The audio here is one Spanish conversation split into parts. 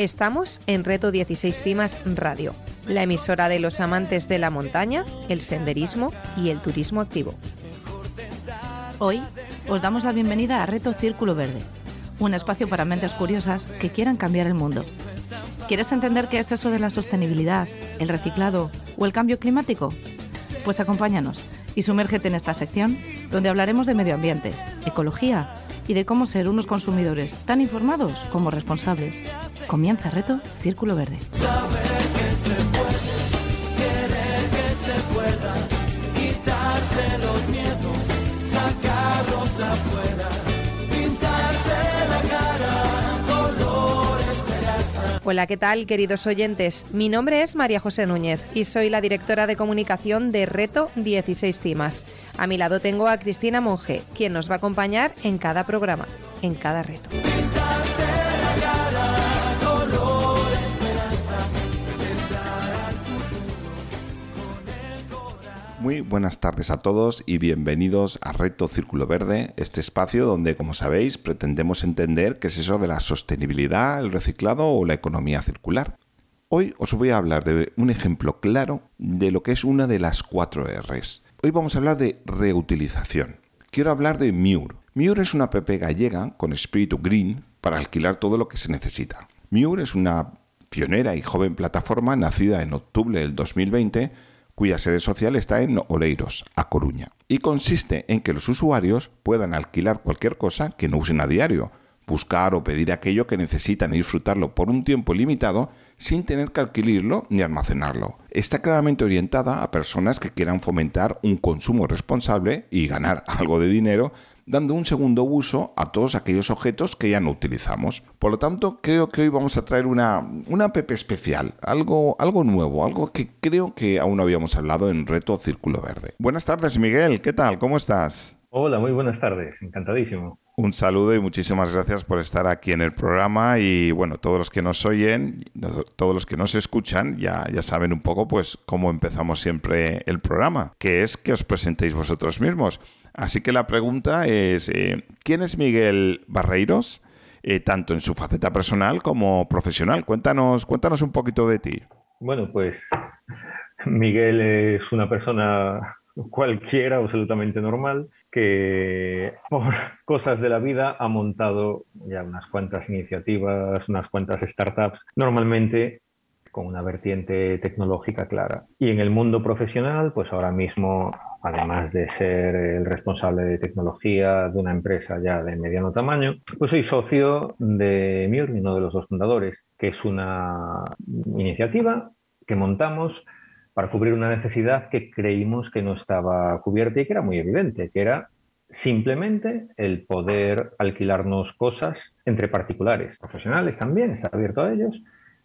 Estamos en Reto 16 Cimas Radio, la emisora de los amantes de la montaña, el senderismo y el turismo activo. Hoy os damos la bienvenida a Reto Círculo Verde, un espacio para mentes curiosas que quieran cambiar el mundo. ¿Quieres entender qué es eso de la sostenibilidad, el reciclado o el cambio climático? Pues acompáñanos y sumérgete en esta sección donde hablaremos de medio ambiente, ecología y de cómo ser unos consumidores tan informados como responsables. Comienza Reto Círculo Verde. Hola, ¿qué tal, queridos oyentes? Mi nombre es María José Núñez y soy la directora de comunicación de Reto 16 Cimas. A mi lado tengo a Cristina Monge, quien nos va a acompañar en cada programa, en cada reto. Muy buenas tardes a todos y bienvenidos a Reto Círculo Verde, este espacio donde, como sabéis, pretendemos entender qué es eso de la sostenibilidad, el reciclado o la economía circular. Hoy os voy a hablar de un ejemplo claro de lo que es una de las cuatro Rs. Hoy vamos a hablar de reutilización. Quiero hablar de Mure. Mure es una app gallega con espíritu green para alquilar todo lo que se necesita. Mure es una pionera y joven plataforma nacida en octubre del 2020 cuya sede social está en Oleiros, a Coruña, y consiste en que los usuarios puedan alquilar cualquier cosa que no usen a diario, buscar o pedir aquello que necesitan y disfrutarlo por un tiempo limitado sin tener que alquilarlo ni almacenarlo. Está claramente orientada a personas que quieran fomentar un consumo responsable y ganar algo de dinero dando un segundo uso a todos aquellos objetos que ya no utilizamos. Por lo tanto, creo que hoy vamos a traer una, una app especial, algo, algo nuevo, algo que creo que aún no habíamos hablado en Reto Círculo Verde. Buenas tardes, Miguel, ¿qué tal? ¿Cómo estás? Hola, muy buenas tardes, encantadísimo. Un saludo y muchísimas gracias por estar aquí en el programa y bueno, todos los que nos oyen, todos los que nos escuchan ya, ya saben un poco pues cómo empezamos siempre el programa, que es que os presentéis vosotros mismos. Así que la pregunta es, eh, ¿quién es Miguel Barreiros? Eh, tanto en su faceta personal como profesional. Cuéntanos, cuéntanos un poquito de ti. Bueno, pues Miguel es una persona cualquiera, absolutamente normal, que por cosas de la vida ha montado ya unas cuantas iniciativas, unas cuantas startups, normalmente con una vertiente tecnológica clara. Y en el mundo profesional, pues ahora mismo además de ser el responsable de tecnología de una empresa ya de mediano tamaño, pues soy socio de Mure, uno de los dos fundadores, que es una iniciativa que montamos para cubrir una necesidad que creímos que no estaba cubierta y que era muy evidente, que era simplemente el poder alquilarnos cosas entre particulares, profesionales también, está abierto a ellos,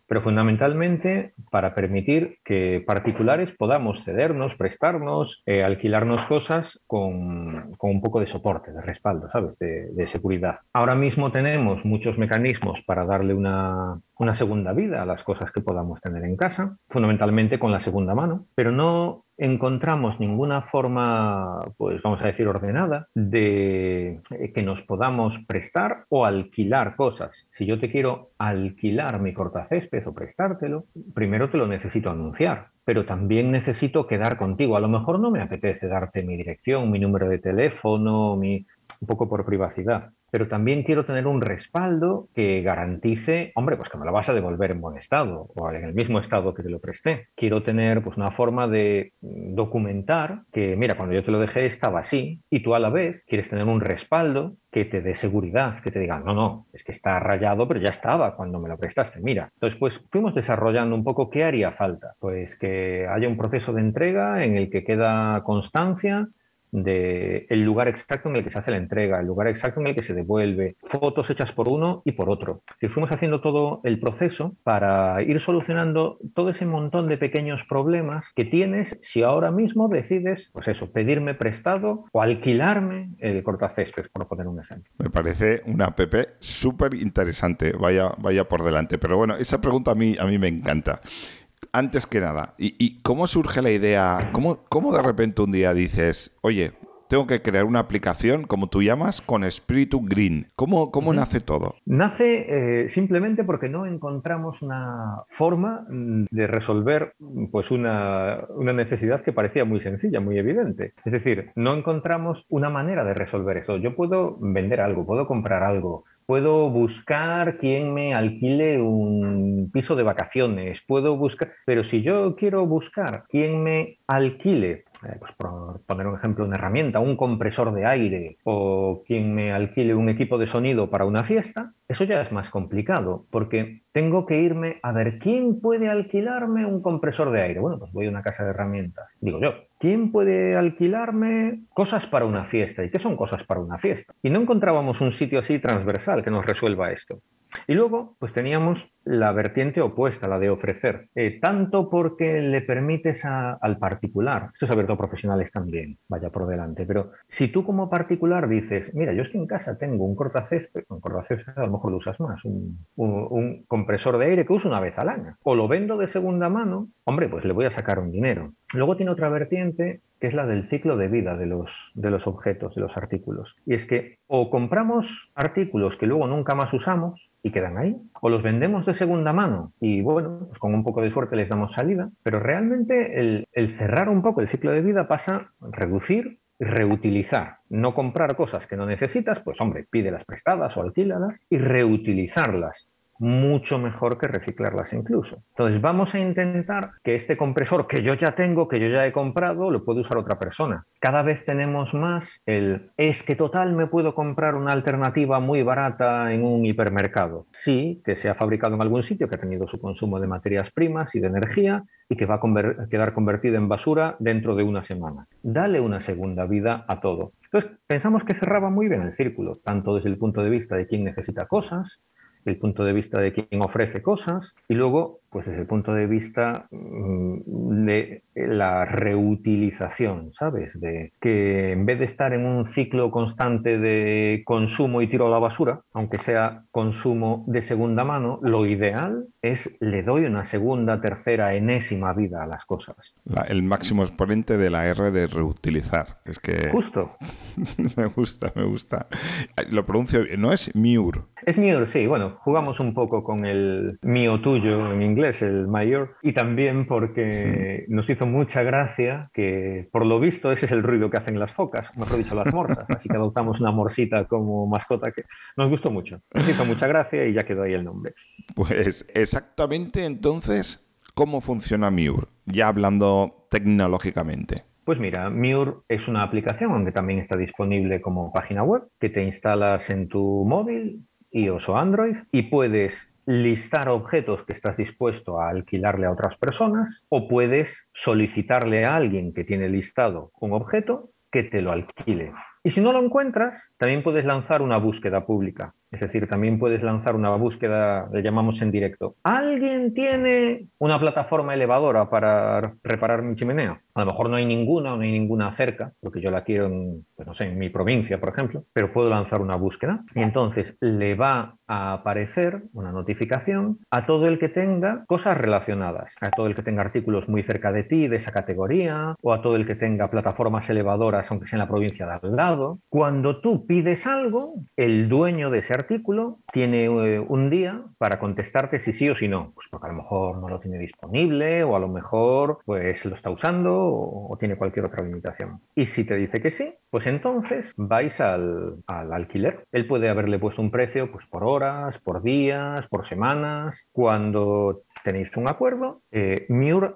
pero fundamentalmente para permitir que particulares podamos cedernos, prestarnos, eh, alquilarnos cosas con, un poco de soporte, de respaldo, ¿sabes? De, de, seguridad. Ahora mismo tenemos muchos mecanismos para darle una, una segunda vida a las cosas que podamos tener en casa, fundamentalmente con la segunda mano, pero no encontramos ninguna forma, pues vamos a decir, ordenada de que nos podamos prestar o alquilar cosas. Si yo te quiero alquilar mi cortacésped o prestártelo, primero te lo necesito anunciar, pero también necesito quedar contigo. A lo mejor no me apetece darte mi dirección, mi número de teléfono, mi, un poco por privacidad pero también quiero tener un respaldo que garantice, hombre, pues que me lo vas a devolver en buen estado o en el mismo estado que te lo presté. Quiero tener pues una forma de documentar que, mira, cuando yo te lo dejé estaba así y tú a la vez quieres tener un respaldo que te dé seguridad, que te diga, no, no, es que está rayado, pero ya estaba cuando me lo prestaste, mira. Entonces, pues fuimos desarrollando un poco qué haría falta. Pues que haya un proceso de entrega en el que queda constancia de el lugar exacto en el que se hace la entrega, el lugar exacto en el que se devuelve, fotos hechas por uno y por otro. Si fuimos haciendo todo el proceso para ir solucionando todo ese montón de pequeños problemas que tienes si ahora mismo decides, pues eso, pedirme prestado o alquilarme el cortacésped, por poner un ejemplo. Me parece una app súper interesante, vaya, vaya por delante. Pero bueno, esa pregunta a mí, a mí me encanta antes que nada, ¿y, cómo surge la idea? ¿Cómo, ¿Cómo de repente un día dices, oye, tengo que crear una aplicación, como tú llamas, con espíritu green. ¿Cómo, cómo nace todo? Nace eh, simplemente porque no encontramos una forma mm, de resolver pues una, una, necesidad que parecía muy sencilla, muy evidente. Es decir, no encontramos una manera de resolver eso. Yo puedo vender algo, puedo comprar algo, puedo buscar quien me alquile un piso de vacaciones, puedo buscar, pero si yo quiero buscar quien me alquile eh, pues por poner un ejemplo, una herramienta, un compresor de aire o quien me alquile un equipo de sonido para una fiesta, eso ya es más complicado porque tengo que irme a ver quién puede alquilarme un compresor de aire. Bueno, pues voy a una casa de herramientas. Digo yo, ¿quién puede alquilarme cosas para una fiesta? ¿Y qué son cosas para una fiesta? Y no encontrábamos un sitio así transversal que nos resuelva esto. Y luego, pues teníamos la vertiente opuesta, la de ofrecer, eh, tanto porque le permites al particular, esto es abierto a profesionales también, vaya por delante, pero si tú como particular dices, mira, yo estoy en casa, tengo un cortacésped, un cortacésped a lo mejor lo usas más, un, compresor de aire que uso una vez al año, o lo vendo de segunda mano, hombre, pues le voy a sacar un dinero. Luego tiene otra vertiente que es la del ciclo de vida de los, de los objetos, de los artículos. Y es que o compramos artículos que luego nunca más usamos, y quedan ahí. O los vendemos de segunda mano. Y bueno, pues con un poco de suerte les damos salida, pero realmente el, el cerrar un poco el ciclo de vida pasa a reducir reutilizar. No comprar cosas que no necesitas, pues hombre, pídelas prestadas o alquílalas y reutilizarlas mucho mejor que reciclarlas incluso. Entonces vamos a intentar que este compresor que yo ya tengo, que yo ya he comprado, lo pueda usar otra persona. Cada vez tenemos más el es que total me puedo comprar una alternativa muy barata en un hipermercado. Sí, que se ha fabricado en algún sitio, que ha tenido su consumo de materias primas y de energía y que va a quedar convertido en basura dentro de una semana. Dale una segunda vida a todo. Entonces pensamos que cerraba muy bien el círculo, tanto desde el punto de vista de quien necesita cosas, el punto de vista de quien ofrece cosas y luego pues desde el punto de vista mm, de la reutilización, ¿sabes? De que en vez de estar en un ciclo constante de consumo y tiro a la basura, aunque sea consumo de segunda mano, lo ideal es le doy una segunda, tercera, enésima vida a las cosas. el máximo exponente de la R de reutilizar. Es que... Justo. me gusta, me gusta. Lo pronuncio, ¿no es Miur? Es Miur, sí. Bueno, jugamos un poco con el mío tuyo en inglés es el mayor, y también porque nos hizo mucha gracia que, por lo visto, ese es el ruido que hacen las focas, mejor dicho, las morsas, así que adoptamos una morsita como mascota que nos gustó mucho. Nos hizo mucha gracia y ya quedó ahí el nombre. Pues exactamente entonces, ¿cómo funciona Miur? Ya hablando tecnológicamente. Pues mira, Miur es una aplicación donde también está disponible como página web que te instalas en tu móvil, iOS o Android, y puedes listar objetos que estás dispuesto a alquilarle a otras personas o puedes solicitarle a alguien que tiene listado un objeto que te lo alquile. Y si no lo encuentras, también puedes lanzar una búsqueda pública. Es decir, también puedes lanzar una búsqueda, le llamamos en directo. ¿Alguien tiene una plataforma elevadora para reparar mi chimenea? A lo mejor no hay ninguna o no hay ninguna cerca, porque yo la quiero en, pues no sé, en mi provincia, por ejemplo, pero puedo lanzar una búsqueda. Y entonces le va a aparecer una notificación a todo el que tenga cosas relacionadas, a todo el que tenga artículos muy cerca de ti de esa categoría o a todo el que tenga plataformas elevadoras, aunque sea en la provincia de al lado. Cuando tú pides algo, el dueño de ese artículo tiene eh, un día para contestarte si sí o si no, pues porque a lo mejor no lo tiene disponible o a lo mejor pues lo está usando o, tiene cualquier otra limitación. Y si te dice que sí, pues entonces vais al, alquiler. Él puede haberle puesto un precio pues por horas, por días, por semanas. Cuando tenéis un acuerdo, eh,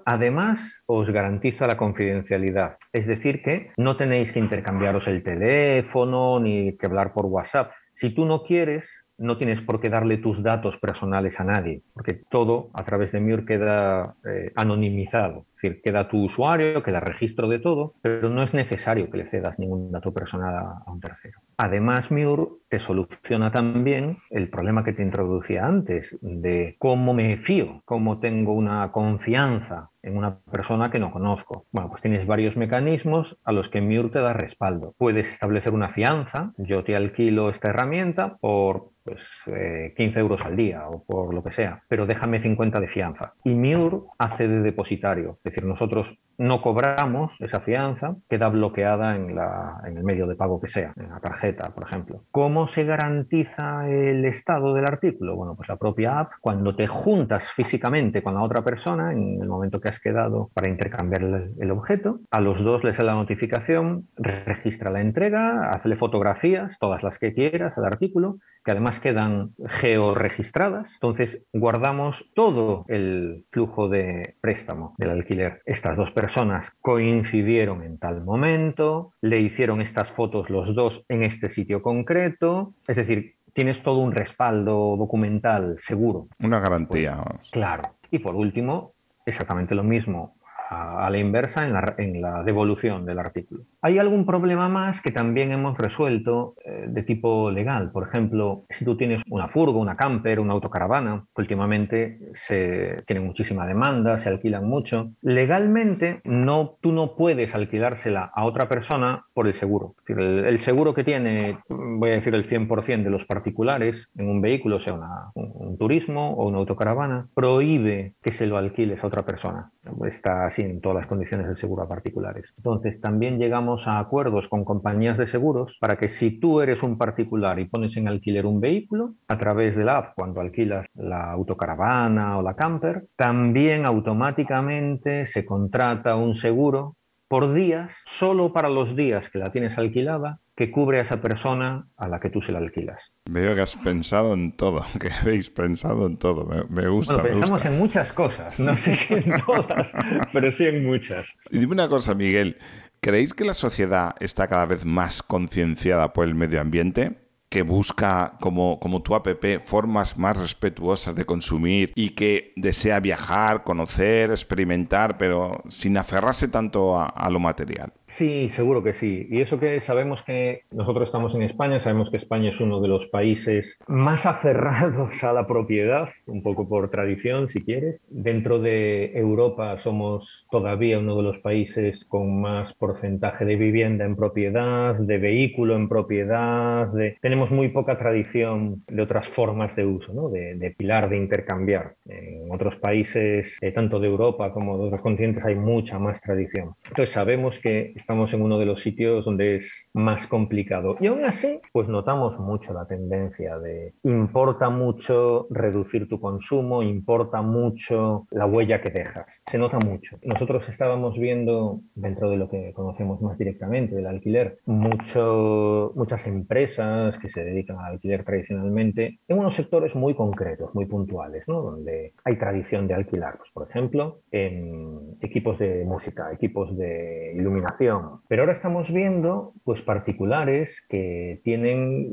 además os garantiza la confidencialidad. Es decir, que no tenéis que intercambiaros el teléfono ni que hablar por WhatsApp. Si tú no quieres no tienes por qué darle tus datos personales a nadie, porque todo a través de Miur queda eh, anonimizado. Es decir, queda tu usuario, queda registro de todo, pero no es necesario que le cedas ningún dato personal a, un tercero. Además, Miur te soluciona también el problema que te introducía antes de cómo me fío, cómo tengo una confianza en una persona que no conozco. Bueno, pues tienes varios mecanismos a los que Miur te da respaldo. Puedes establecer una fianza, yo te alquilo esta herramienta por pues, 15 eh, euros al día o por lo que sea, pero déjame 50 de fianza. Y Miur hace de depositario, es decir, nosotros no cobramos esa fianza, queda bloqueada en, la, en el medio de pago que sea, en la tarjeta, por ejemplo. ¿Cómo se garantiza el estado del artículo? Bueno, pues la propia app, cuando te juntas físicamente con la otra persona, en el momento que has quedado para intercambiar el, el objeto, a los dos les da la notificación, registra la entrega, hazle fotografías, todas las que quieras al artículo, que además quedan georregistradas. Entonces, guardamos todo el flujo de préstamo del alquiler. Estas dos personas coincidieron en tal momento, le hicieron estas fotos los dos en este sitio concreto. Es decir, tienes todo un respaldo documental seguro. Una garantía. Pues, claro. Y por último, exactamente lo mismo a, la inversa en la, en la, devolución del artículo. Hay algún problema más que también hemos resuelto eh, de tipo legal. Por ejemplo, si tú tienes una furgo, una camper, una autocaravana, que últimamente se tiene muchísima demanda, se alquilan mucho, legalmente no, tú no puedes alquilársela a otra persona por el seguro. el, seguro que tiene, voy a decir el 100% de los particulares en un vehículo, sea un, un turismo o una autocaravana, prohíbe que se lo alquiles a otra persona. Está así en todas las condiciones del seguro a particulares. Entonces, también llegamos a acuerdos con compañías de seguros para que si tú eres un particular y pones en alquiler un vehículo, a través de la app, cuando alquilas la autocaravana o la camper, también automáticamente se contrata un seguro por días, solo para los días que la tienes alquilada, que cubre a esa persona a la que tú se la alquilas. Veo que has pensado en todo, que habéis pensado en todo. Me, gusta. Bueno, pensamos en muchas cosas, no sé si en todas, pero sí en muchas. Y dime una cosa, Miguel. ¿Creéis que la sociedad está cada vez más concienciada por el medio ambiente? que busca, como, como tu app, formas más respetuosas de consumir y que desea viajar, conocer, experimentar, pero sin aferrarse tanto a lo material. Sí, seguro que sí. Y eso que sabemos que nosotros estamos en España, sabemos que España es uno de los países más aferrados a la propiedad, un poco por tradición, si quieres. Dentro de Europa somos todavía uno de los países con más porcentaje de vivienda en propiedad, de vehículo en propiedad, de... tenemos muy poca tradición de otras formas de uso, ¿no? de, pilar, de intercambiar. En otros países, eh, tanto de Europa como de otros continentes, hay mucha más tradición. Entonces sabemos que estamos en uno de los sitios donde es más complicado. Y aún así, pues notamos mucho la tendencia de importa mucho reducir tu consumo, importa mucho la huella que dejas. Se nota mucho. Nosotros estábamos viendo, dentro de lo que conocemos más directamente, del alquiler, mucho, muchas empresas que se dedican al alquiler tradicionalmente en unos sectores muy concretos, muy puntuales, ¿no? donde hay tradición de alquilar. Pues, por ejemplo, en equipos de música, equipos de iluminación, pero ahora estamos viendo pues particulares que tienen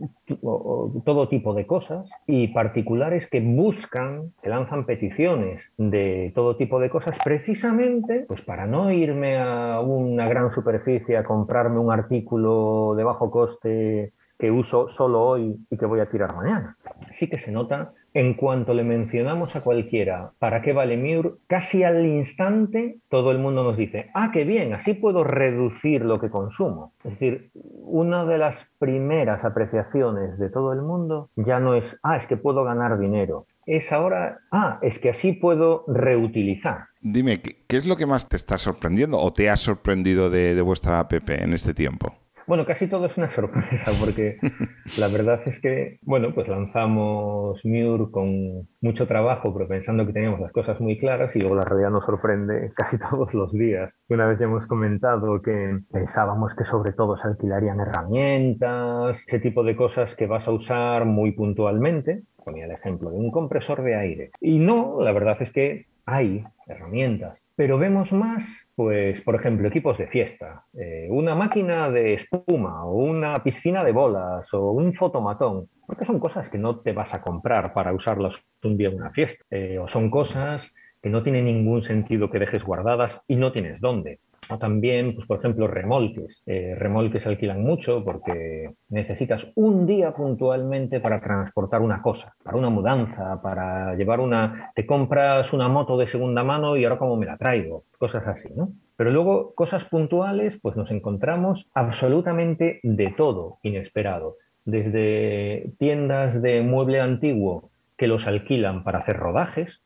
todo tipo de cosas y particulares que buscan, que lanzan peticiones de todo tipo de cosas precisamente pues para no irme a una gran superficie a comprarme un artículo de bajo coste que uso solo hoy y que voy a tirar mañana. Sí que se nota en cuanto le mencionamos a cualquiera para qué vale Miur, casi al instante todo el mundo nos dice, ah, qué bien, así puedo reducir lo que consumo. Es decir, una de las primeras apreciaciones de todo el mundo ya no es, ah, es que puedo ganar dinero. Es ahora, ah, es que así puedo reutilizar. Dime, ¿qué, es lo que más te está sorprendiendo o te ha sorprendido de, de vuestra app en este tiempo? Bueno, casi todo es una sorpresa porque la verdad es que, bueno, pues lanzamos Mur con mucho trabajo, pero pensando que teníamos las cosas muy claras y luego la realidad nos sorprende casi todos los días. Una vez ya hemos comentado que pensábamos que sobre todo se alquilarían herramientas, ese tipo de cosas que vas a usar muy puntualmente. Ponía el ejemplo de un compresor de aire. Y no, la verdad es que hay herramientas pero vemos más, pues, por ejemplo, equipos de fiesta, eh, una máquina de espuma o una piscina de bolas o un fotomatón. porque son cosas que no te vas a comprar para usarlas un día en una fiesta, eh, o son cosas que no tiene ningún sentido que dejes guardadas y no tienes dónde. O también, pues, por ejemplo, remolques. Eh, remolques alquilan mucho porque necesitas un día puntualmente para transportar una cosa, para una mudanza, para llevar una... Te compras una moto de segunda mano y ahora cómo me la traigo. Cosas así, ¿no? Pero luego, cosas puntuales, pues nos encontramos absolutamente de todo inesperado. Desde tiendas de mueble antiguo que los alquilan para hacer rodajes,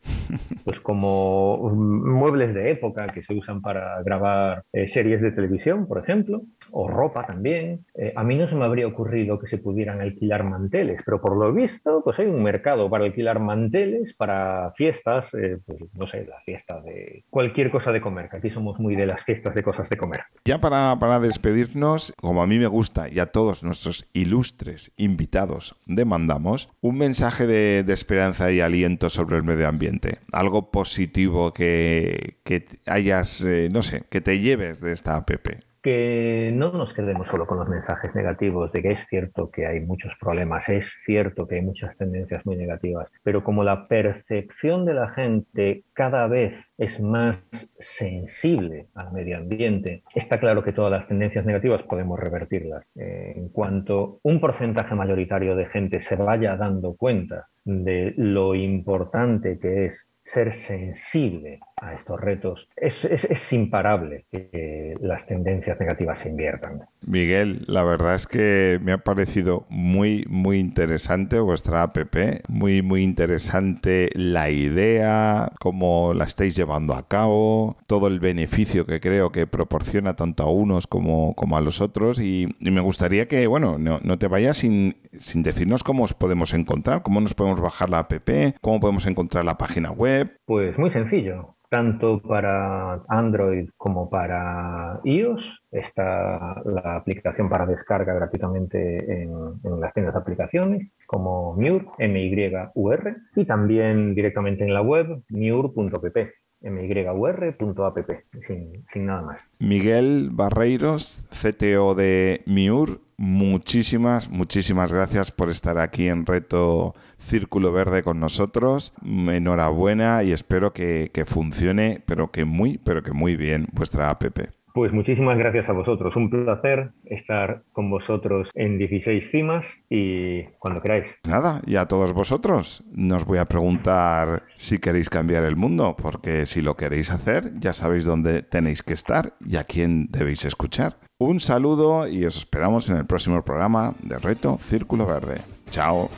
pues como muebles de época que se usan para grabar eh, series de televisión, por ejemplo, o ropa también. Eh, a mí no se me habría ocurrido que se pudieran alquilar manteles, pero por lo visto, pues hay un mercado para alquilar manteles para fiestas, eh, pues no sé, la fiesta de cualquier cosa de comer, que aquí somos muy de las fiestas de cosas de comer. Ya para, para despedirnos, como a mí me gusta y a todos nuestros ilustres invitados demandamos, un mensaje de, de esperanza y aliento sobre el medio ambiente. Algo positivo que, que hayas, eh, no sé, que te lleves de esta app que no nos quedemos solo con los mensajes negativos de que es cierto que hay muchos problemas, es cierto que hay muchas tendencias muy negativas, pero como la percepción de la gente cada vez es más sensible al medio ambiente, está claro que todas las tendencias negativas podemos revertirlas. Eh, en cuanto un porcentaje mayoritario de gente se vaya dando cuenta de lo importante que es ser sensible a estos retos, es, es, imparable que las tendencias negativas se inviertan. Miguel, la verdad es que me ha parecido muy, muy interesante vuestra app, muy, muy interesante la idea, cómo la estáis llevando a cabo, todo el beneficio que creo que proporciona tanto a unos como, como a los otros y, me gustaría que, bueno, no, no te vayas sin, sin decirnos cómo os podemos encontrar, cómo nos podemos bajar la app, cómo podemos encontrar la página web. Pues muy sencillo tanto para Android como para iOS. Está la aplicación para descarga gratuitamente en, las tiendas de aplicaciones, como Mur, M-Y-U-R, y también directamente en la web, mur.pp myur.app, sin, sin nada más. Miguel Barreiros, CTO de Miur, muchísimas, muchísimas gracias por estar aquí en Reto Círculo Verde con nosotros. Enhorabuena y espero que, que funcione, pero que muy, pero que muy bien vuestra app. Pues muchísimas gracias a vosotros. Un placer estar con vosotros en 16 cimas y cuando queráis. Nada, y a todos vosotros nos voy a preguntar si queréis cambiar el mundo, porque si lo queréis hacer, ya sabéis dónde tenéis que estar y a quién debéis escuchar. Un saludo y os esperamos en el próximo programa de Reto Círculo Verde. Chao.